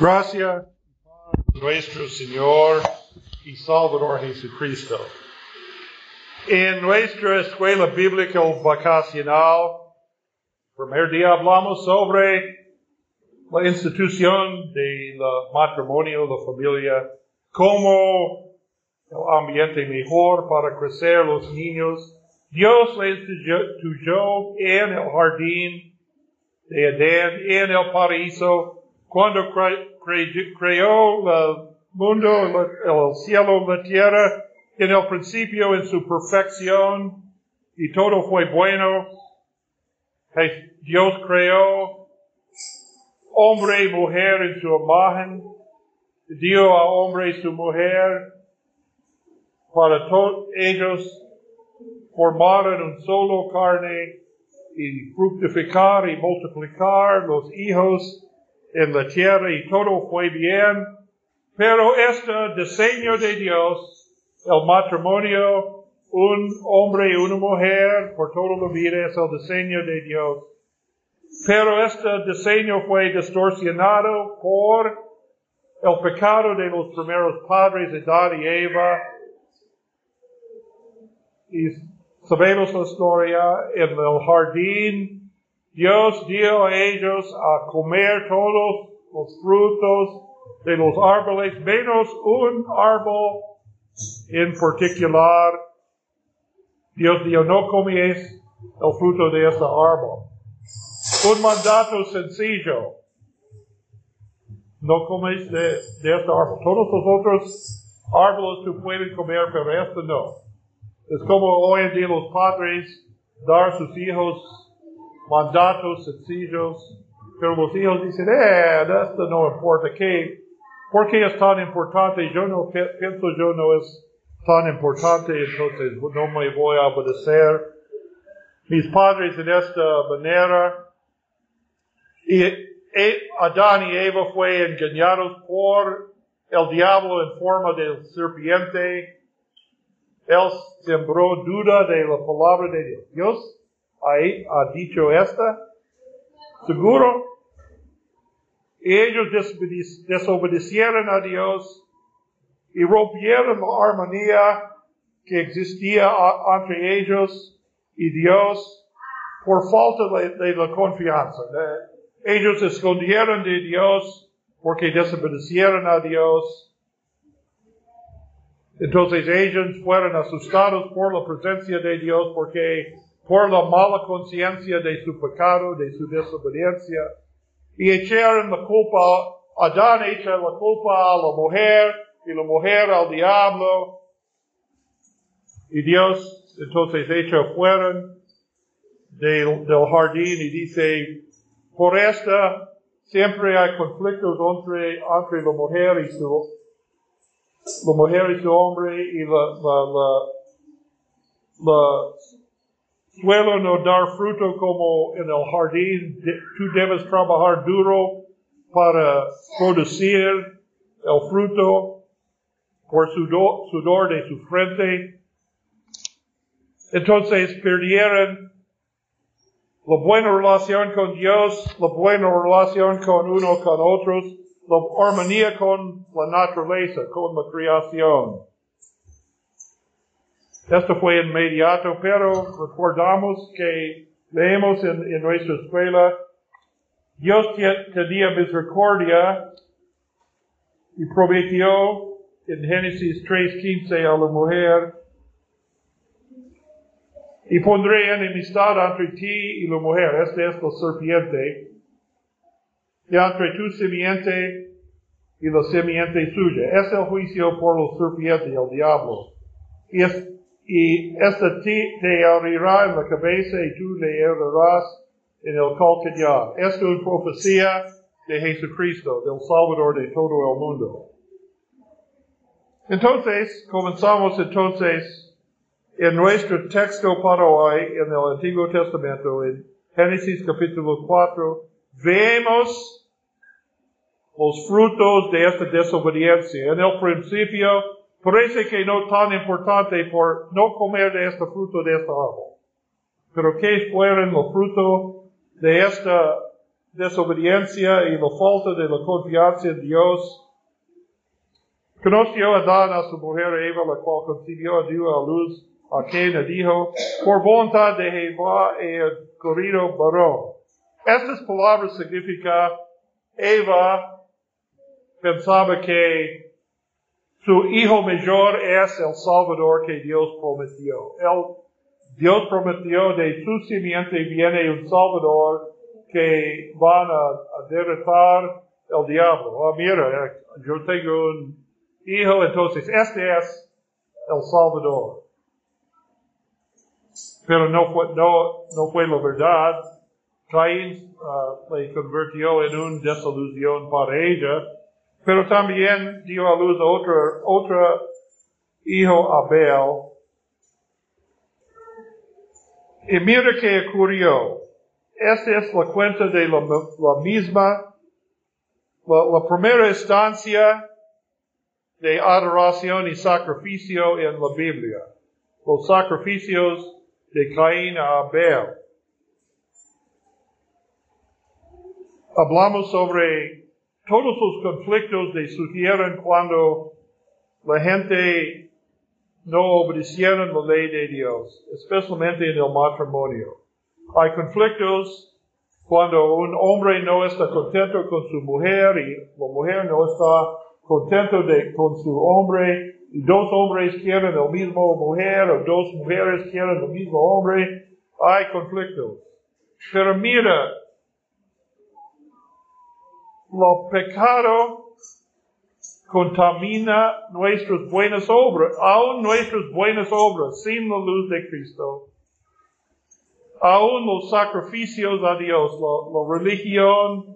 Gracia nuestro Señor y Salvador Jesucristo. En nuestra escuela bíblica vacacional, primer día hablamos sobre la institución de la matrimonio, la familia, como el ambiente mejor para crecer los niños. Dios les instituyó en el jardín de Edén, en el paraíso, cuando creó el mundo, el cielo, la tierra, en el principio en su perfección, y todo fue bueno. Dios creó hombre y mujer en su imagen, dio a hombre y su mujer para todos ellos formaron un solo carne y fructificar y multiplicar los hijos en la tierra y todo fue bien, pero este diseño de Dios, el matrimonio, un hombre y una mujer por toda la vida es el diseño de Dios. Pero este diseño fue distorsionado por el pecado de los primeros padres, Adán y Eva. Y sabemos la historia en el jardín Dios dio a ellos a comer todos los frutos de los árboles, menos un árbol en particular. Dios dio, no comies el fruto de este árbol. Un mandato sencillo. No comes de, de este árbol. Todos los otros árboles tú puedes comer, pero este no. Es como hoy en día los padres dar a sus hijos mandatos sencillos, pero los hijos dicen, eh, esto no importa, ¿qué? ¿Por qué es tan importante? Yo no pienso, yo no es tan importante, entonces no me voy a obedecer. Mis padres en esta manera, y e, Adán y Eva fue engañados por el diablo en forma de serpiente. Él sembró duda de la palabra de Dios. Dios ha dicho esta? Seguro. Ellos desobedecieron a Dios y rompieron la armonía que existía entre ellos y Dios por falta de, la confianza. Ellos escondieron de Dios porque desobedecieron a Dios. Entonces ellos fueron asustados por la presencia de Dios porque por la mala conciencia de su pecado, de su desobediencia, y echaron la culpa, Adán echa la culpa a la mujer, y la mujer al diablo, y Dios entonces echa fuera del, del jardín y dice, por esta siempre hay conflictos entre, entre la mujer y su, la mujer y su hombre y la, la, la, la suelo no dar fruto como en el jardín, tú debes trabajar duro para producir el fruto por sudor, sudor de su frente. Entonces perdieron la buena relación con Dios, la buena relación con uno con otros, la armonía con la naturaleza, con la creación. Esto fue inmediato, pero recordamos que leemos en, nuestra escuela, Dios tenía misericordia y prometió en Génesis 3.15 a la mujer, y pondré enemistad entre ti y la mujer, este es la serpiente, y entre tu simiente y la simiente suya. Es el juicio por la serpiente, el diablo. Y es y esta te, te herirá en la cabeza y tú le herirás en el calcañar. Esto es profecía de Jesucristo, del Salvador de todo el mundo. Entonces, comenzamos entonces en nuestro texto para hoy, en el Antiguo Testamento, en Génesis capítulo 4, vemos los frutos de esta desobediencia. En el principio, Parece que no tan importante por no comer de este fruto de este árbol. Pero ¿qué fueron los frutos de esta desobediencia y la falta de la confianza en Dios. Conoció Adán a su mujer Eva, la cual concibió a Dios a luz a quien dijo, por voluntad de Jehová he corrido varón. Estas palabras significan, Eva pensaba que su hijo mayor es el Salvador que Dios prometió. Dios prometió de su simiente viene un Salvador que van a, derrotar el diablo. Oh, mira, yo tengo un hijo, entonces este es el Salvador. Pero no fue, no, no fue la verdad. Caín uh, le convirtió en una desilusión para ella, pero también dio a luz otro, otro hijo Abel. Y mira que ocurrió. Esta es la cuenta de la, misma, la, primera instancia de adoración y sacrificio en la Biblia. Los sacrificios de Caín a Abel. Hablamos sobre todos los conflictos que surgieron cuando la gente no obedecieron la ley de Dios, especialmente en el matrimonio. Hay conflictos cuando un hombre no está contento con su mujer y la mujer no está contento de, con su hombre y dos hombres quieren el mismo mujer o dos mujeres quieren el mismo hombre. Hay conflictos. Pero mira, lo pecado contamina nuestras buenas obras, aún nuestras buenas obras, sin la luz de Cristo aún los sacrificios a Dios, la, religión,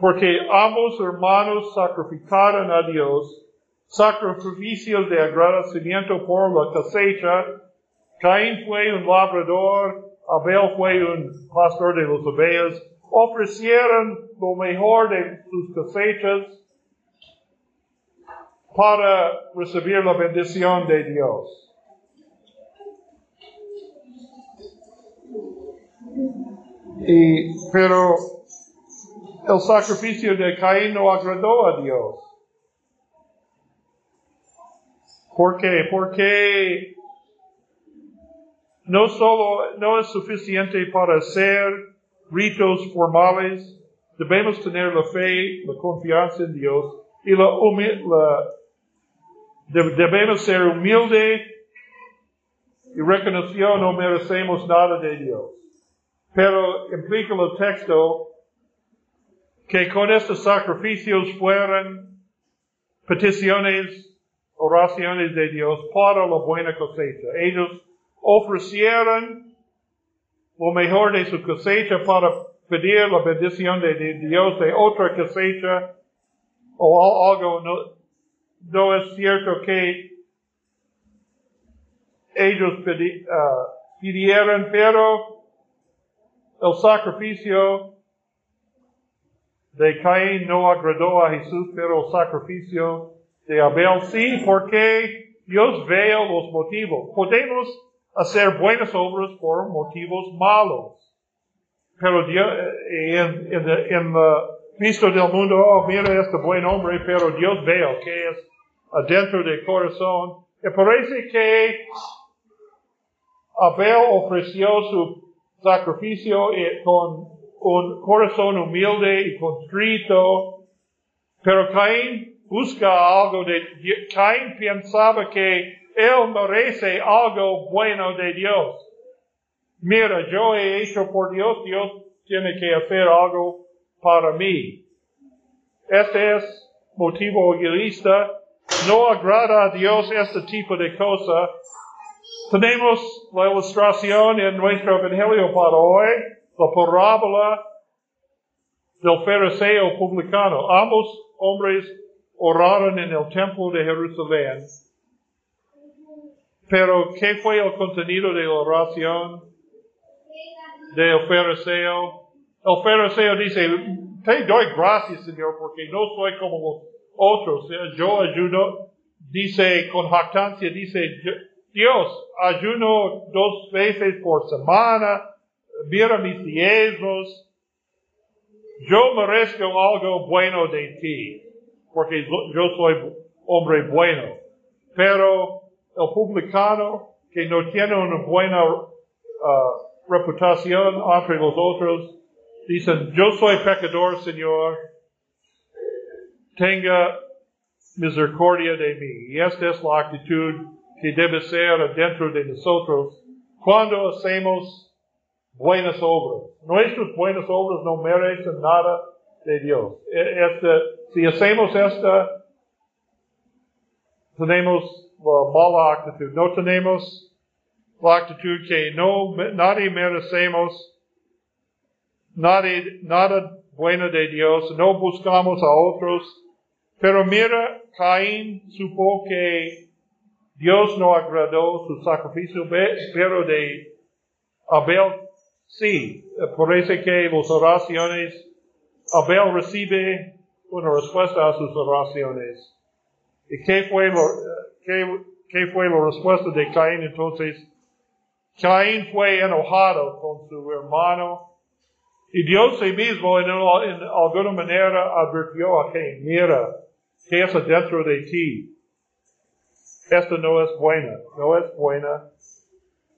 porque ambos hermanos sacrificaron a Dios sacrificios de agradecimiento por la cosecha. Caín fue un labrador, Abel fue un pastor de los ovejas. Ofrecieron lo mejor de sus cosechas para recibir la bendición de Dios. Y, pero el sacrificio de Caín no agradó a Dios. ¿Por qué? Porque no solo no es suficiente para hacer ritos formales, debemos tener la fe, la confianza en Dios y la, la debemos ser humildes y reconoció no merecemos nada de Dios. Pero implica el texto que con estos sacrificios fueron peticiones, oraciones de Dios para la buena cosecha. Ellos ofrecieron lo mejor de su cosecha para pedir la bendición de, Dios de otra cosecha o algo no, es cierto que ellos uh, pidieron, pero el sacrificio de Caín no agradó a Jesús, pero el sacrificio de Abel sí, porque Dios ve los motivos. Podemos hacer buenas obras por motivos malos. Pero Dios, eh, en, en, en visto del mundo, oh, mira este buen hombre, pero Dios ve que es adentro del corazón. Y parece que Abel ofreció su sacrificio eh, con un corazón humilde y contrito, pero Caín busca algo de Caín pensaba que él merece algo bueno de Dios. Mira, yo he hecho por Dios, Dios tiene que hacer algo para mí. Este es motivo egoísta. No agrada a Dios este tipo de cosa tenemos la ilustración en nuestro Evangelio para hoy, la parábola del fariseo publicano. Ambos hombres oraron en el templo de Jerusalén. Pero, ¿qué fue el contenido de oración del fariseo? El fariseo dice, te doy gracias, Señor, porque no soy como los otros. Yo ayuno, dice con jactancia, dice, Dios, ayuno dos veces por semana, mira mis diezmos, yo merezco algo bueno de ti, porque yo soy hombre bueno. Pero el publicano que no tiene una buena uh, reputación entre los otros, dicen, yo soy pecador, Señor, tenga misericordia de mí. Y esta es la actitud que debe ser dentro de nosotros cuando hacemos buenas obras. Nuestras buenas obras no merecen nada de Dios. E, este, si hacemos esta, tenemos No tenemos la actitud que no, nadie merecemos nada bueno de Dios. No buscamos a otros. Pero mira, Caín supo que Dios no agradó su sacrificio, pero de Abel sí. Parece que las oraciones, Abel recibe una respuesta a sus oraciones. ¿Y qué fue, lo, qué, qué fue la respuesta de Caín entonces? Caín fue enojado con su hermano y Dios sí mismo en, en alguna manera advirtió a Caín, mira, ¿qué es dentro de ti? Esto no es buena, no es buena.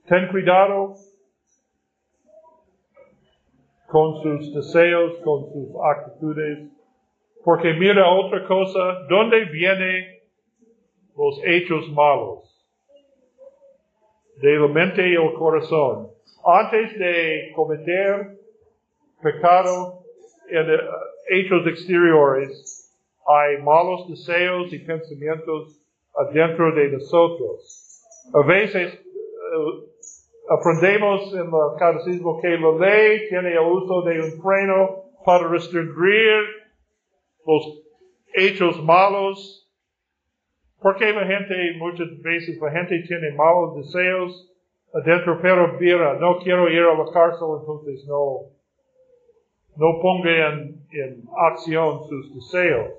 Ten cuidado con sus deseos, con sus actitudes, porque mira otra cosa, ¿dónde vienen los hechos malos? De la mente y el corazón. Antes de cometer pecado en uh, hechos exteriores, hay malos deseos y pensamientos adentro de nosotros. A veces uh, aprendemos en el catecismo que la ley tiene el uso de un freno para restringir los hechos malos. Porque la gente, muchas veces la gente tiene malos deseos adentro, pero mira, no quiero ir a la cárcel, entonces no, no ponga en, en acción sus deseos.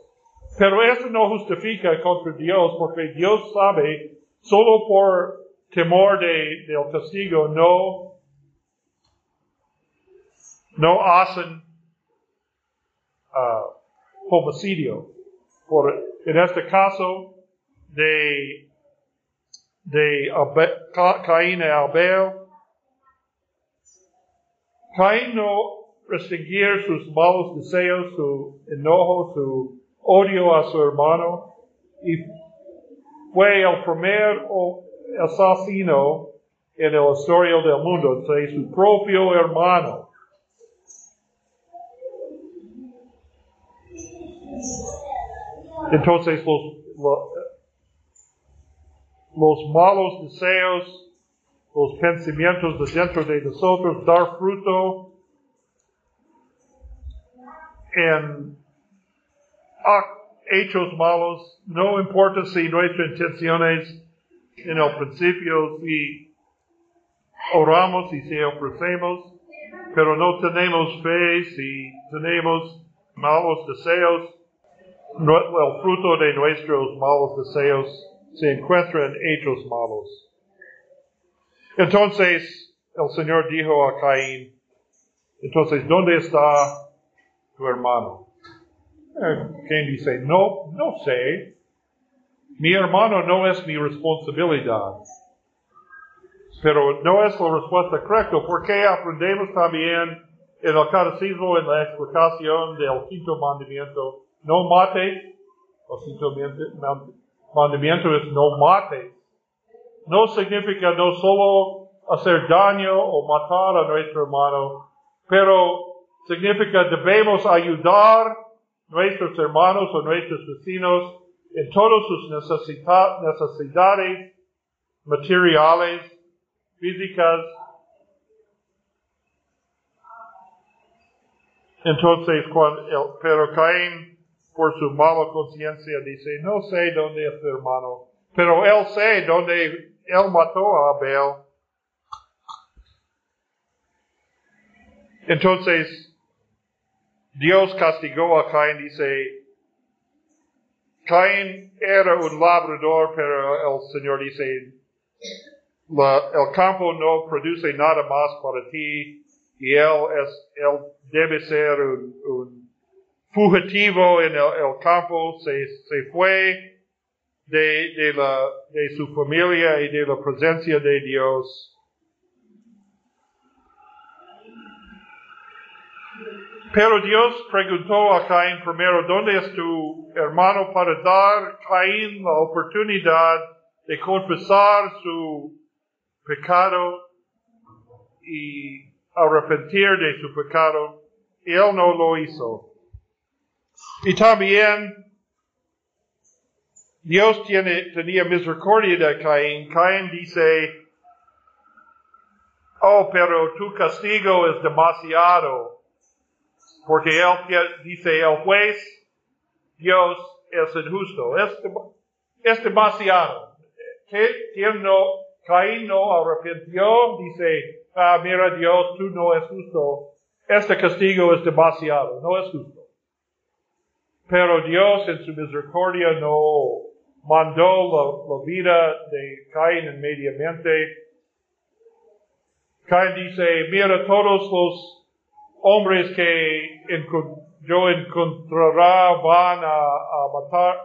Pero esto no justifica contra Dios porque Dios sabe, solo por temor de, del castigo, no, no hacen uh, homicidio. Por, en este caso de, de Caín y Abel, Caín no restringir sus malos deseos, su enojo, su odio a su hermano y fue el primer asesino en la historia del mundo, fue su propio hermano. Entonces los, malos deseos, los pensamientos de dentro de nosotros, dar fruto en hechos malos, no importa si nuestras intenciones en el principio, si oramos y si ofrecemos, pero no tenemos fe, si tenemos malos deseos, el fruto de nuestros malos deseos se encuentra en hechos malos. Entonces el Señor dijo a Caín, entonces, ¿dónde está tu hermano? Cain dice, no, no sé. Mi hermano no es mi responsabilidad. Pero no es la respuesta correcta, porque aprendemos también en el catecismo, en la explicación del quinto mandamiento, no mates. El quinto mandamiento es no mates. No significa no solo hacer daño o matar a nuestro hermano, pero significa debemos ayudar nuestros hermanos o nuestros vecinos en todas sus necesidades materiales, físicas. Entonces, cuando pero Caín, por su mala conciencia, dice, no sé dónde es tu hermano, pero él sé dónde él mató a Abel. Entonces, Dios castigó a Caín, dice, Caín era un labrador, pero el Señor dice, el campo no produce nada más para ti, y él, es, él debe ser un, un fugitivo en el, campo, se, fue de, de, la, de su familia y de la presencia de Dios. Pero Dios preguntó a Caín primero, ¿dónde es tu hermano para dar Caín la oportunidad de confesar su pecado y arrepentir de su pecado? Y él no lo hizo. Y también Dios tiene, tenía misericordia de Caín. Caín dice, oh, pero tu castigo es demasiado. Porque él dice, el juez, Dios es injusto. Es, es demasiado. ¿Quién no, Caín no arrepintió? Dice, ah, mira Dios, tú no es justo. Este castigo es demasiado, no es justo. Pero Dios en su misericordia no mandó la, vida de Caín inmediatamente. Caín dice, mira todos los hombres que yo encontrará van a, matar,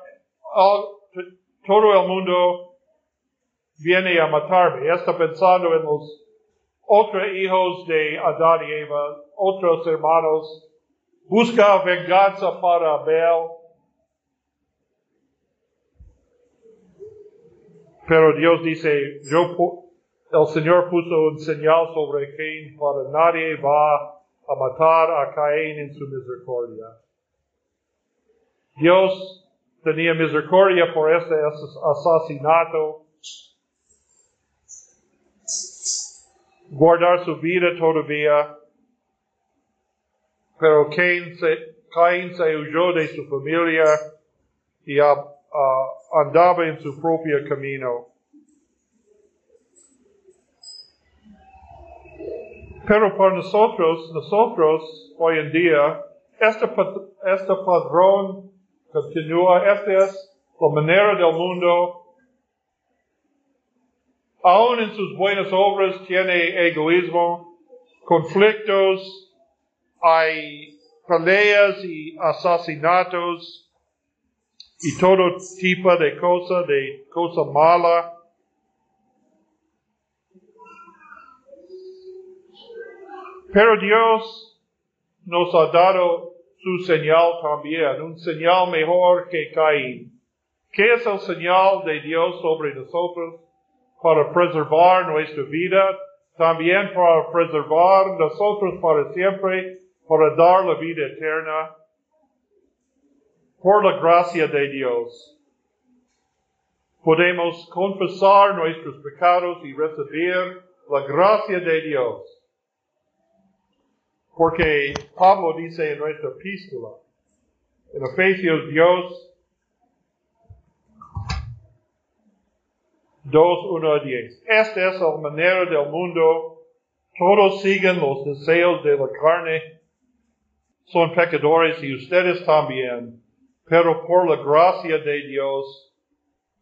todo el mundo viene a matarme. Está pensando en los otros hijos de Adán y Eva, otros hermanos. Busca venganza para Abel. Pero Dios dice, yo, el Señor puso un señal sobre Cain para nadie va a matar a Caín en su misericordia. Dios tenía misericordia por este asesinato, guardar su vida todavía, pero Caín se, Caín se huyó de su familia y andaba en su propio camino. Pero para nosotros, nosotros hoy en día, este, este padrón continúa, esta es la manera del mundo. Aún en sus buenas obras tiene egoísmo, conflictos, hay peleas y asesinatos y todo tipo de cosas, de cosa mala. Pero Dios nos ha dado su señal también, un señal mejor que Caín. ¿Qué es el señal de Dios sobre nosotros? Para preservar nuestra vida, también para preservar nosotros para siempre, para dar la vida eterna, por la gracia de Dios. Podemos confesar nuestros pecados y recibir la gracia de Dios. Porque Pablo dice en nuestra epístola, en Efesios Dios 2, 1 a 10. Esta es la manera del mundo. Todos siguen los deseos de la carne. Son pecadores y ustedes también. Pero por la gracia de Dios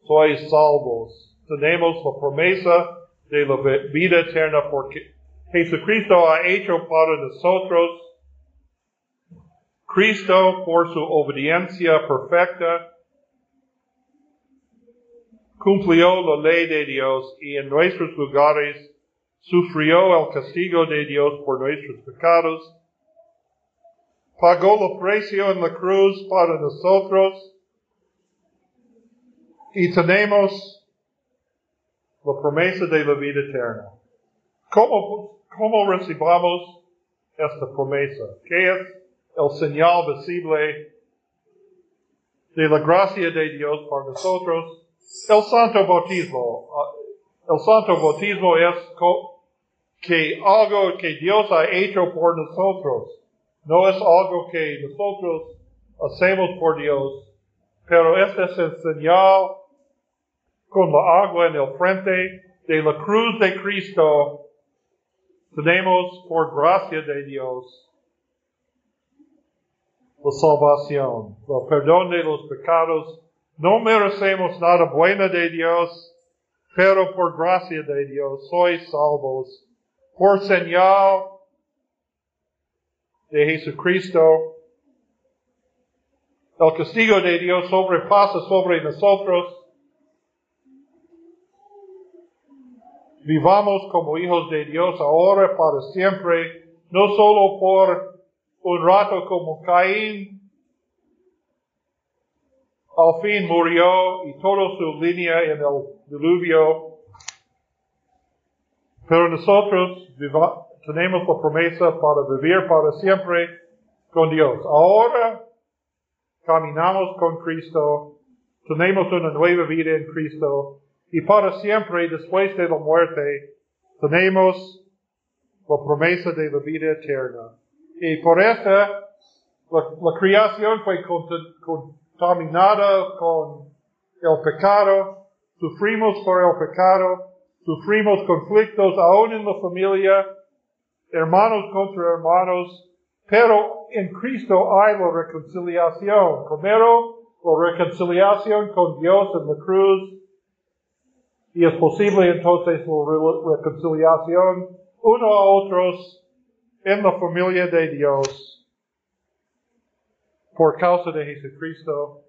sois salvos. Tenemos la promesa de la vida eterna porque Jesucristo ha hecho para nosotros. Cristo, por su obediencia perfecta, cumplió la ley de Dios y en nuestros lugares sufrió el castigo de Dios por nuestros pecados. Pagó el precio en la cruz para nosotros y tenemos la promesa de la vida eterna. ¿Cómo ¿Cómo recibamos esta promesa? ¿Qué es el señal visible de la gracia de Dios para nosotros? El santo bautismo. Ah, el santo bautismo es que algo que Dios ha hecho por nosotros. No es algo que nosotros hacemos por Dios, pero este es el señal con la agua en el frente de la cruz de Cristo tenemos por gracia de Dios la salvación, el perdón de los pecados. No merecemos nada bueno de Dios, pero por gracia de Dios sois salvos. Por señal de Jesucristo. El castigo de Dios sobrepasa sobre nosotros. Vivamos como hijos de Dios ahora para siempre, no solo por un rato como Caín, al fin murió y toda su línea en el diluvio. Pero nosotros tenemos la promesa para vivir para siempre con Dios. Ahora caminamos con Cristo, tenemos una nueva vida en Cristo y para siempre después de la muerte tenemos la promesa de la vida eterna. Y por esta, la, creación fue contaminada con el pecado, sufrimos por el pecado, sufrimos conflictos aún en la familia, hermanos contra hermanos, pero en Cristo hay la reconciliación. Primero, la reconciliación con Dios en la cruz. Y es posible entonces la reconciliación uno a otros en la familia de Dios por causa de Jesucristo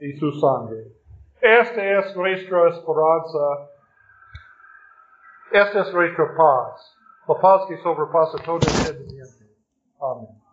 y su sangre. Esta es nuestra esperanza. Esta es nuestra paz. La paz que sobrepasa todo entendimiento. Amén.